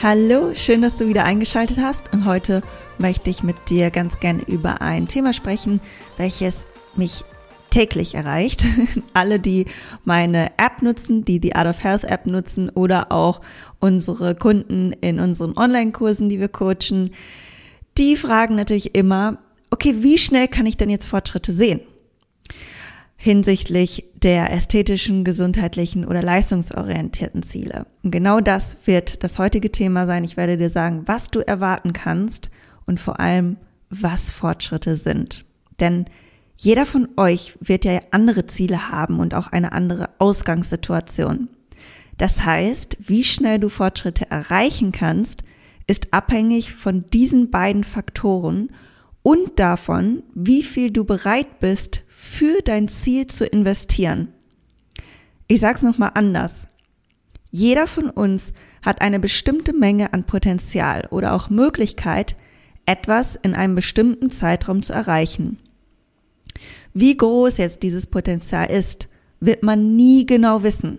Hallo, schön, dass du wieder eingeschaltet hast und heute möchte ich mit dir ganz gerne über ein Thema sprechen, welches mich täglich erreicht. Alle, die meine App nutzen, die die Art of Health App nutzen oder auch unsere Kunden in unseren Online-Kursen, die wir coachen, die fragen natürlich immer, okay, wie schnell kann ich denn jetzt Fortschritte sehen? Hinsichtlich der ästhetischen, gesundheitlichen oder leistungsorientierten Ziele. Und genau das wird das heutige Thema sein. Ich werde dir sagen, was du erwarten kannst und vor allem, was Fortschritte sind. Denn jeder von euch wird ja andere Ziele haben und auch eine andere Ausgangssituation. Das heißt, wie schnell du Fortschritte erreichen kannst, ist abhängig von diesen beiden Faktoren und davon, wie viel du bereit bist, für dein Ziel zu investieren. Ich sage es nochmal anders. Jeder von uns hat eine bestimmte Menge an Potenzial oder auch Möglichkeit, etwas in einem bestimmten Zeitraum zu erreichen. Wie groß jetzt dieses Potenzial ist, wird man nie genau wissen.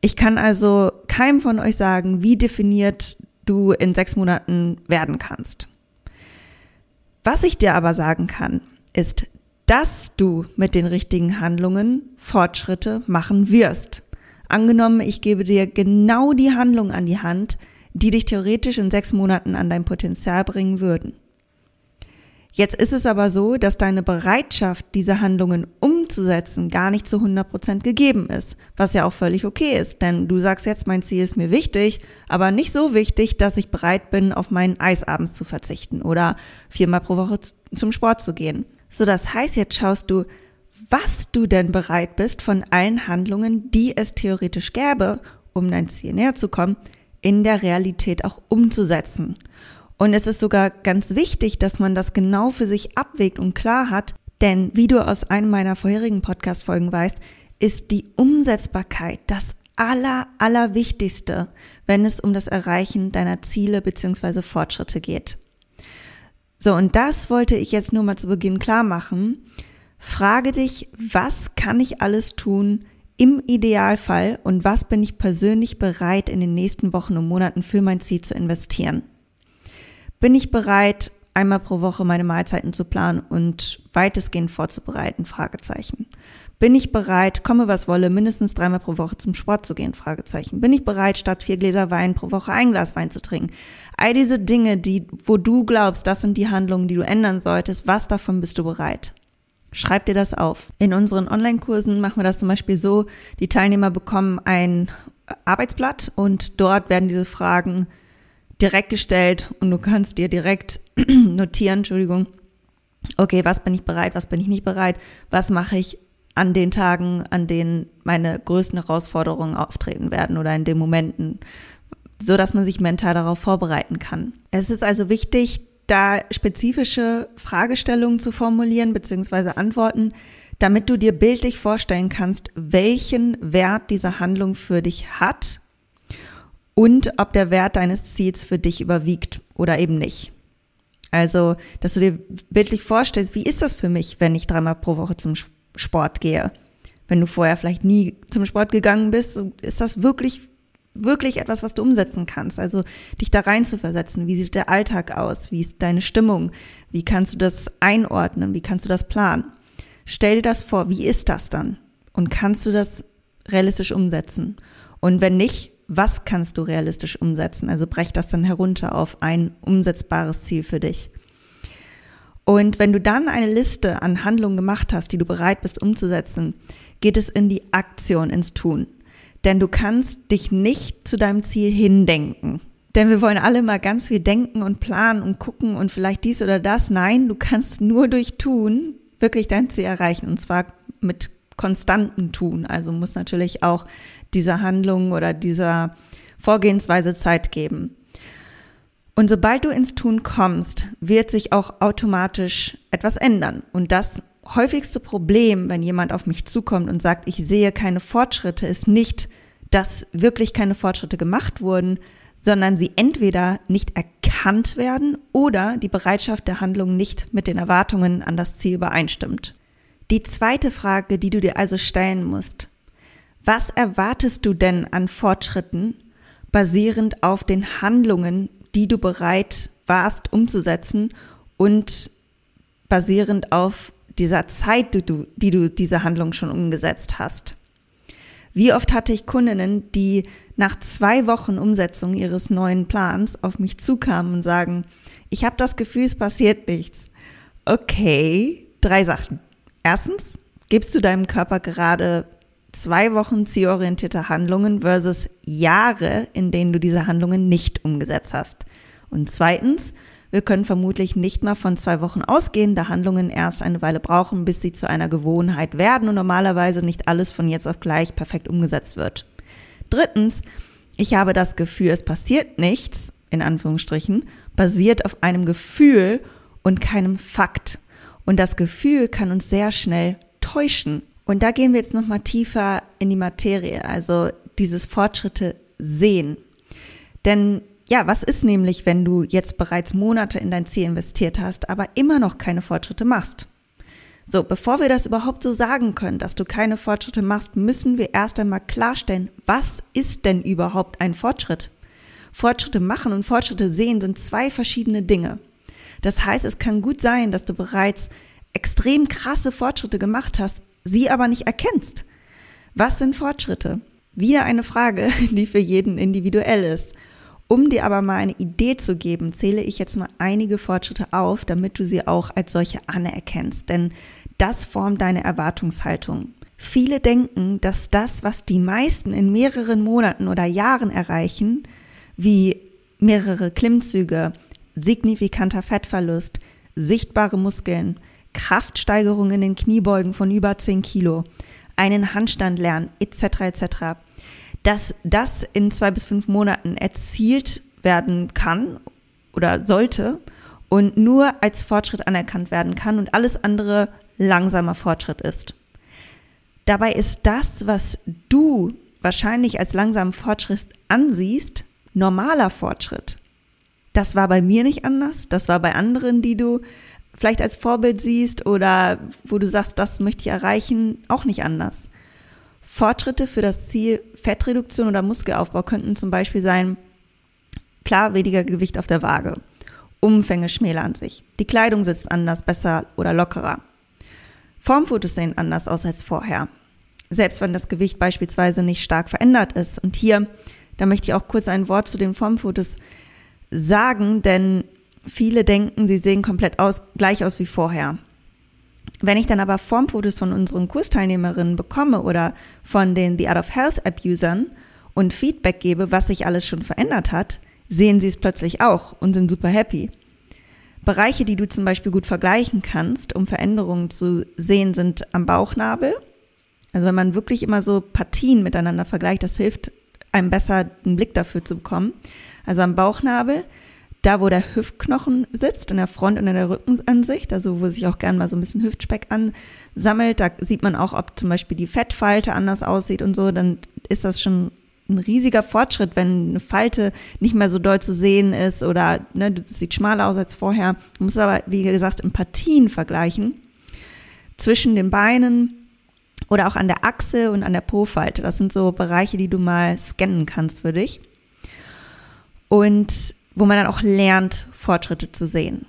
Ich kann also keinem von euch sagen, wie definiert du in sechs Monaten werden kannst. Was ich dir aber sagen kann, ist, dass du mit den richtigen Handlungen Fortschritte machen wirst. Angenommen, ich gebe dir genau die Handlung an die Hand, die dich theoretisch in sechs Monaten an dein Potenzial bringen würden. Jetzt ist es aber so, dass deine Bereitschaft, diese Handlungen umzusetzen, gar nicht zu 100 Prozent gegeben ist, was ja auch völlig okay ist, denn du sagst jetzt, mein Ziel ist mir wichtig, aber nicht so wichtig, dass ich bereit bin, auf meinen Eis abends zu verzichten oder viermal pro Woche zum Sport zu gehen. So, das heißt, jetzt schaust du, was du denn bereit bist von allen Handlungen, die es theoretisch gäbe, um dein Ziel näher zu kommen, in der Realität auch umzusetzen. Und es ist sogar ganz wichtig, dass man das genau für sich abwägt und klar hat, denn wie du aus einem meiner vorherigen Podcast-Folgen weißt, ist die Umsetzbarkeit das aller, allerwichtigste, wenn es um das Erreichen deiner Ziele bzw. Fortschritte geht. So, und das wollte ich jetzt nur mal zu Beginn klar machen. Frage dich, was kann ich alles tun im Idealfall und was bin ich persönlich bereit in den nächsten Wochen und Monaten für mein Ziel zu investieren? Bin ich bereit, einmal pro Woche meine Mahlzeiten zu planen und weitestgehend vorzubereiten? Fragezeichen. Bin ich bereit, komme was wolle, mindestens dreimal pro Woche zum Sport zu gehen? Fragezeichen. Bin ich bereit, statt vier Gläser Wein pro Woche ein Glas Wein zu trinken? All diese Dinge, die, wo du glaubst, das sind die Handlungen, die du ändern solltest, was davon bist du bereit? Schreib dir das auf. In unseren Online-Kursen machen wir das zum Beispiel so, die Teilnehmer bekommen ein Arbeitsblatt und dort werden diese Fragen direkt gestellt und du kannst dir direkt notieren, Entschuldigung, okay, was bin ich bereit, was bin ich nicht bereit, was mache ich an den Tagen, an denen meine größten Herausforderungen auftreten werden oder in den Momenten, so dass man sich mental darauf vorbereiten kann. Es ist also wichtig, da spezifische Fragestellungen zu formulieren bzw. Antworten, damit du dir bildlich vorstellen kannst, welchen Wert diese Handlung für dich hat und ob der Wert deines Ziels für dich überwiegt oder eben nicht. Also, dass du dir bildlich vorstellst, wie ist das für mich, wenn ich dreimal pro Woche zum Sport gehe? Wenn du vorher vielleicht nie zum Sport gegangen bist, ist das wirklich, wirklich etwas, was du umsetzen kannst. Also, dich da rein zu versetzen. Wie sieht der Alltag aus? Wie ist deine Stimmung? Wie kannst du das einordnen? Wie kannst du das planen? Stell dir das vor. Wie ist das dann? Und kannst du das realistisch umsetzen? Und wenn nicht, was kannst du realistisch umsetzen? Also brech das dann herunter auf ein umsetzbares Ziel für dich. Und wenn du dann eine Liste an Handlungen gemacht hast, die du bereit bist umzusetzen, geht es in die Aktion, ins Tun. Denn du kannst dich nicht zu deinem Ziel hindenken. Denn wir wollen alle mal ganz viel denken und planen und gucken und vielleicht dies oder das. Nein, du kannst nur durch Tun wirklich dein Ziel erreichen. Und zwar mit konstanten Tun. Also muss natürlich auch diese Handlung oder dieser Vorgehensweise Zeit geben. Und sobald du ins Tun kommst, wird sich auch automatisch etwas ändern. Und das häufigste Problem, wenn jemand auf mich zukommt und sagt, ich sehe keine Fortschritte, ist nicht, dass wirklich keine Fortschritte gemacht wurden, sondern sie entweder nicht erkannt werden oder die Bereitschaft der Handlung nicht mit den Erwartungen an das Ziel übereinstimmt. Die zweite Frage, die du dir also stellen musst, was erwartest du denn an Fortschritten basierend auf den Handlungen, die du bereit warst umzusetzen und basierend auf dieser Zeit, die du, die du diese Handlung schon umgesetzt hast. Wie oft hatte ich Kundinnen, die nach zwei Wochen Umsetzung ihres neuen Plans auf mich zukamen und sagen, ich habe das Gefühl, es passiert nichts. Okay, drei Sachen. Erstens, gibst du deinem Körper gerade zwei Wochen zielorientierte Handlungen versus Jahre, in denen du diese Handlungen nicht umgesetzt hast. Und zweitens, wir können vermutlich nicht mal von zwei Wochen ausgehen, da Handlungen erst eine Weile brauchen, bis sie zu einer Gewohnheit werden und normalerweise nicht alles von jetzt auf gleich perfekt umgesetzt wird. Drittens, ich habe das Gefühl, es passiert nichts, in Anführungsstrichen, basiert auf einem Gefühl und keinem Fakt. Und das Gefühl kann uns sehr schnell täuschen. Und da gehen wir jetzt nochmal tiefer in die Materie, also dieses Fortschritte sehen. Denn ja, was ist nämlich, wenn du jetzt bereits Monate in dein Ziel investiert hast, aber immer noch keine Fortschritte machst? So, bevor wir das überhaupt so sagen können, dass du keine Fortschritte machst, müssen wir erst einmal klarstellen, was ist denn überhaupt ein Fortschritt? Fortschritte machen und Fortschritte sehen sind zwei verschiedene Dinge. Das heißt, es kann gut sein, dass du bereits extrem krasse Fortschritte gemacht hast, sie aber nicht erkennst. Was sind Fortschritte? Wieder eine Frage, die für jeden individuell ist. Um dir aber mal eine Idee zu geben, zähle ich jetzt mal einige Fortschritte auf, damit du sie auch als solche anerkennst, denn das formt deine Erwartungshaltung. Viele denken, dass das, was die meisten in mehreren Monaten oder Jahren erreichen, wie mehrere Klimmzüge, signifikanter Fettverlust, sichtbare Muskeln, Kraftsteigerung in den Kniebeugen von über 10 Kilo, einen Handstand lernen, etc. etc., dass das in zwei bis fünf Monaten erzielt werden kann oder sollte und nur als Fortschritt anerkannt werden kann und alles andere langsamer Fortschritt ist. Dabei ist das, was du wahrscheinlich als langsamen Fortschritt ansiehst, normaler Fortschritt. Das war bei mir nicht anders, das war bei anderen, die du vielleicht als Vorbild siehst oder wo du sagst, das möchte ich erreichen, auch nicht anders. Fortschritte für das Ziel Fettreduktion oder Muskelaufbau könnten zum Beispiel sein, klar weniger Gewicht auf der Waage, Umfänge schmälern sich, die Kleidung sitzt anders, besser oder lockerer. Formfotos sehen anders aus als vorher, selbst wenn das Gewicht beispielsweise nicht stark verändert ist. Und hier, da möchte ich auch kurz ein Wort zu den Formfotos sagen, denn Viele denken, sie sehen komplett aus, gleich aus wie vorher. Wenn ich dann aber Formfotos von unseren Kursteilnehmerinnen bekomme oder von den The Art of Health App-Usern und Feedback gebe, was sich alles schon verändert hat, sehen sie es plötzlich auch und sind super happy. Bereiche, die du zum Beispiel gut vergleichen kannst, um Veränderungen zu sehen, sind am Bauchnabel. Also wenn man wirklich immer so Partien miteinander vergleicht, das hilft einem besser, einen Blick dafür zu bekommen. Also am Bauchnabel, da wo der Hüftknochen sitzt, in der Front- und in der Rückenansicht, also wo sich auch gern mal so ein bisschen Hüftspeck ansammelt, da sieht man auch, ob zum Beispiel die Fettfalte anders aussieht und so, dann ist das schon ein riesiger Fortschritt, wenn eine Falte nicht mehr so doll zu sehen ist oder ne, das sieht schmaler aus als vorher. Man muss aber, wie gesagt, in Partien vergleichen. Zwischen den Beinen oder auch an der Achse und an der Po-Falte. Das sind so Bereiche, die du mal scannen kannst für dich. Und wo man dann auch lernt, Fortschritte zu sehen.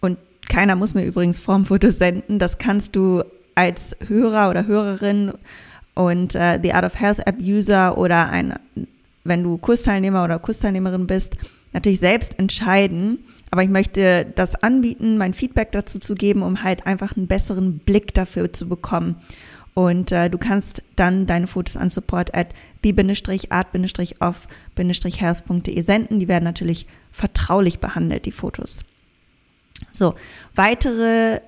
Und keiner muss mir übrigens Formfotos senden. Das kannst du als Hörer oder Hörerin und äh, The Art of Health App User oder ein, wenn du Kursteilnehmer oder Kursteilnehmerin bist, natürlich selbst entscheiden. Aber ich möchte das anbieten, mein Feedback dazu zu geben, um halt einfach einen besseren Blick dafür zu bekommen. Und äh, du kannst dann deine Fotos an support at the-art-off-health.de senden. Die werden natürlich vertraulich behandelt, die Fotos. So, weitere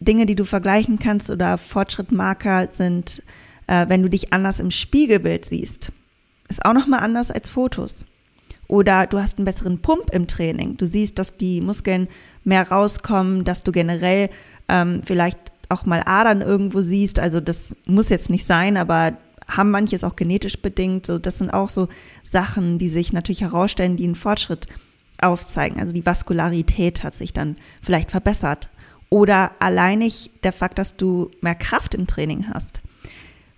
Dinge, die du vergleichen kannst oder Fortschrittmarker sind, äh, wenn du dich anders im Spiegelbild siehst. Ist auch nochmal anders als Fotos. Oder du hast einen besseren Pump im Training. Du siehst, dass die Muskeln mehr rauskommen, dass du generell ähm, vielleicht auch mal Adern irgendwo siehst. Also das muss jetzt nicht sein, aber haben manches auch genetisch bedingt. So, das sind auch so Sachen, die sich natürlich herausstellen, die einen Fortschritt aufzeigen. Also die Vaskularität hat sich dann vielleicht verbessert. Oder alleinig der Fakt, dass du mehr Kraft im Training hast.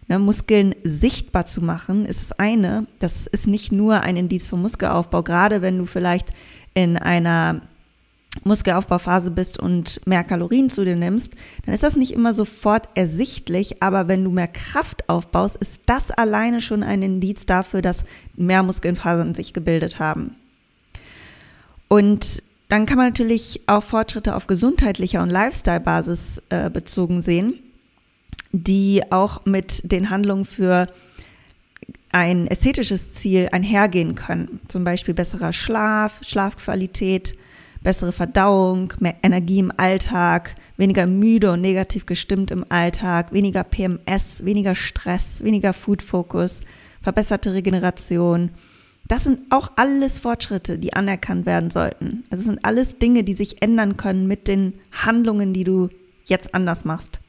Ne, Muskeln sichtbar zu machen, ist das eine. Das ist nicht nur ein Indiz für Muskelaufbau, gerade wenn du vielleicht in einer Muskelaufbauphase bist und mehr Kalorien zu dir nimmst, dann ist das nicht immer sofort ersichtlich, aber wenn du mehr Kraft aufbaust, ist das alleine schon ein Indiz dafür, dass mehr Muskelfasern sich gebildet haben. Und dann kann man natürlich auch Fortschritte auf gesundheitlicher und Lifestyle-Basis äh, bezogen sehen, die auch mit den Handlungen für ein ästhetisches Ziel einhergehen können. Zum Beispiel besserer Schlaf, Schlafqualität, bessere Verdauung, mehr Energie im Alltag, weniger müde und negativ gestimmt im Alltag, weniger PMS, weniger Stress, weniger Food Focus, verbesserte Regeneration. Das sind auch alles Fortschritte, die anerkannt werden sollten. Also es sind alles Dinge, die sich ändern können mit den Handlungen, die du jetzt anders machst.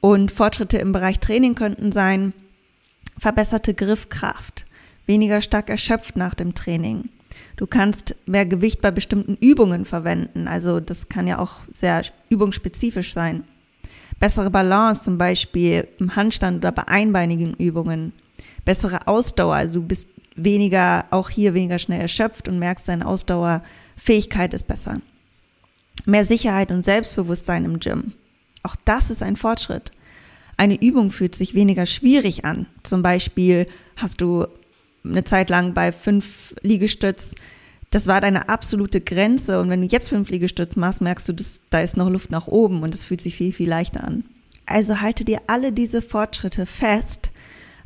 Und Fortschritte im Bereich Training könnten sein, verbesserte Griffkraft, weniger stark erschöpft nach dem Training, Du kannst mehr Gewicht bei bestimmten Übungen verwenden. Also das kann ja auch sehr übungsspezifisch sein. Bessere Balance zum Beispiel im Handstand oder bei einbeinigen Übungen. Bessere Ausdauer, also du bist weniger, auch hier weniger schnell erschöpft und merkst, deine Ausdauerfähigkeit ist besser. Mehr Sicherheit und Selbstbewusstsein im Gym. Auch das ist ein Fortschritt. Eine Übung fühlt sich weniger schwierig an. Zum Beispiel hast du eine Zeit lang bei fünf Liegestütz. Das war deine absolute Grenze. Und wenn du jetzt fünf Liegestütz machst, merkst du, dass, da ist noch Luft nach oben und es fühlt sich viel, viel leichter an. Also halte dir alle diese Fortschritte fest.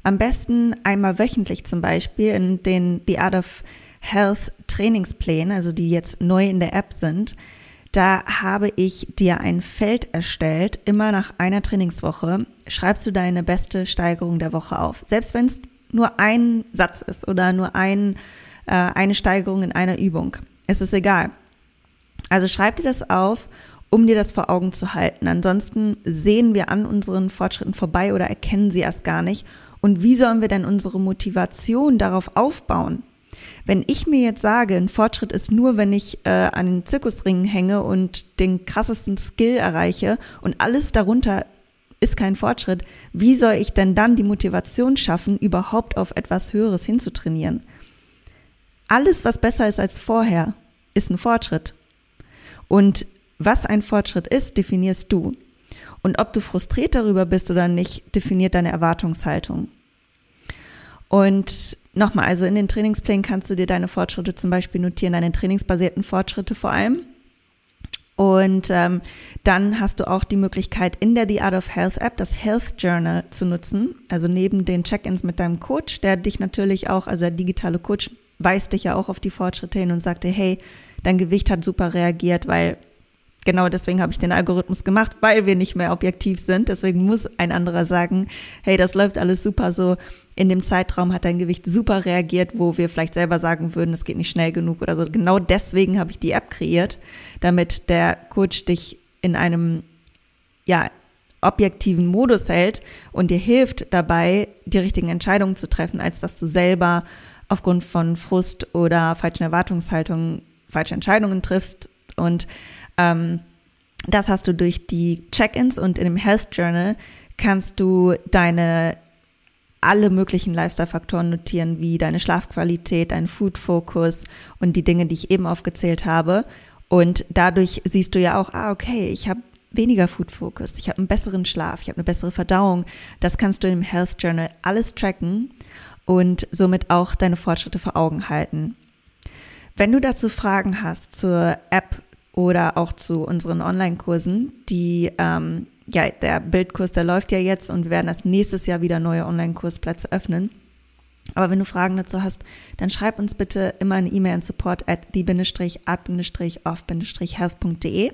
Am besten einmal wöchentlich zum Beispiel in den The Art of Health Trainingsplänen, also die jetzt neu in der App sind. Da habe ich dir ein Feld erstellt. Immer nach einer Trainingswoche schreibst du deine beste Steigerung der Woche auf. Selbst wenn es nur ein Satz ist oder nur ein, äh, eine Steigerung in einer Übung. Es ist egal. Also schreib dir das auf, um dir das vor Augen zu halten. Ansonsten sehen wir an unseren Fortschritten vorbei oder erkennen sie erst gar nicht. Und wie sollen wir denn unsere Motivation darauf aufbauen? Wenn ich mir jetzt sage, ein Fortschritt ist nur, wenn ich äh, an den Zirkusringen hänge und den krassesten Skill erreiche und alles darunter ist kein Fortschritt. Wie soll ich denn dann die Motivation schaffen, überhaupt auf etwas Höheres hinzutrainieren? Alles, was besser ist als vorher, ist ein Fortschritt. Und was ein Fortschritt ist, definierst du. Und ob du frustriert darüber bist oder nicht, definiert deine Erwartungshaltung. Und nochmal, also in den Trainingsplänen kannst du dir deine Fortschritte zum Beispiel notieren, deine trainingsbasierten Fortschritte vor allem. Und ähm, dann hast du auch die Möglichkeit, in der The Art of Health App das Health Journal zu nutzen. Also neben den Check-ins mit deinem Coach, der dich natürlich auch, also der digitale Coach weist dich ja auch auf die Fortschritte hin und sagte, hey, dein Gewicht hat super reagiert, weil genau deswegen habe ich den Algorithmus gemacht, weil wir nicht mehr objektiv sind. Deswegen muss ein anderer sagen, hey, das läuft alles super so. In dem Zeitraum hat dein Gewicht super reagiert, wo wir vielleicht selber sagen würden, es geht nicht schnell genug oder so. Genau deswegen habe ich die App kreiert, damit der Coach dich in einem, ja, objektiven Modus hält und dir hilft dabei, die richtigen Entscheidungen zu treffen, als dass du selber aufgrund von Frust oder falschen Erwartungshaltungen falsche Entscheidungen triffst und ähm, das hast du durch die Check-ins und in dem Health Journal kannst du deine alle möglichen Lifestyle-Faktoren notieren, wie deine Schlafqualität, dein Food-Fokus und die Dinge, die ich eben aufgezählt habe. Und dadurch siehst du ja auch, ah, okay, ich habe weniger Food-Fokus, ich habe einen besseren Schlaf, ich habe eine bessere Verdauung. Das kannst du im Health Journal alles tracken und somit auch deine Fortschritte vor Augen halten. Wenn du dazu Fragen hast zur App oder auch zu unseren Online-Kursen, die, ähm, ja, der Bildkurs, der läuft ja jetzt und wir werden das nächstes Jahr wieder neue Online-Kursplätze öffnen. Aber wenn du Fragen dazu hast, dann schreib uns bitte immer eine E-Mail an support at die-art-off-health.de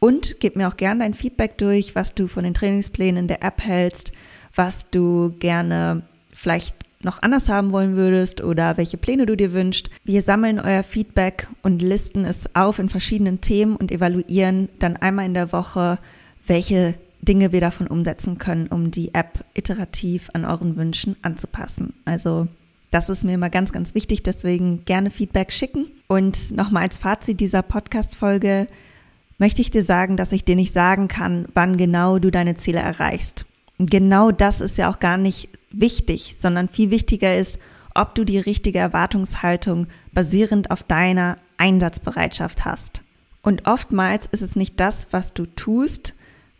und gib mir auch gerne dein Feedback durch, was du von den Trainingsplänen der App hältst, was du gerne vielleicht noch anders haben wollen würdest oder welche Pläne du dir wünschst. Wir sammeln euer Feedback und listen es auf in verschiedenen Themen und evaluieren dann einmal in der Woche, welche Dinge wir davon umsetzen können, um die App iterativ an euren Wünschen anzupassen. Also das ist mir immer ganz, ganz wichtig, deswegen gerne Feedback schicken. Und nochmal als Fazit dieser Podcast-Folge möchte ich dir sagen, dass ich dir nicht sagen kann, wann genau du deine Ziele erreichst. Genau das ist ja auch gar nicht wichtig, sondern viel wichtiger ist, ob du die richtige Erwartungshaltung basierend auf deiner Einsatzbereitschaft hast. Und oftmals ist es nicht das, was du tust,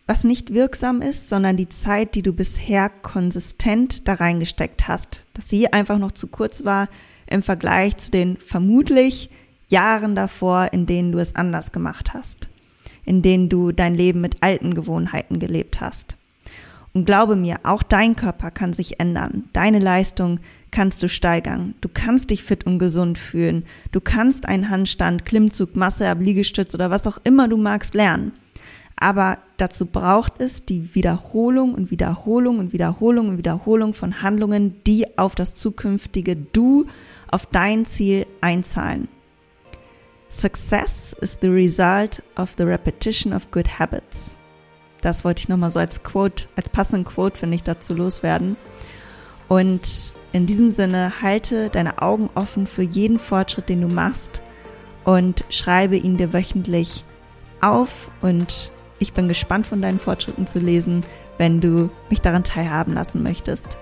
was nicht wirksam ist, sondern die Zeit, die du bisher konsistent da reingesteckt hast, dass sie einfach noch zu kurz war im Vergleich zu den vermutlich Jahren davor, in denen du es anders gemacht hast, in denen du dein Leben mit alten Gewohnheiten gelebt hast. Und glaube mir, auch dein Körper kann sich ändern. Deine Leistung kannst du steigern. Du kannst dich fit und gesund fühlen. Du kannst einen Handstand, Klimmzug, Masse, Liegestütz oder was auch immer du magst lernen. Aber dazu braucht es die Wiederholung und Wiederholung und Wiederholung und Wiederholung von Handlungen, die auf das zukünftige Du, auf dein Ziel einzahlen. Success is the result of the repetition of good habits. Das wollte ich nochmal so als Quote, als passenden Quote, finde ich, dazu loswerden. Und in diesem Sinne, halte deine Augen offen für jeden Fortschritt, den du machst und schreibe ihn dir wöchentlich auf und ich bin gespannt von deinen Fortschritten zu lesen, wenn du mich daran teilhaben lassen möchtest.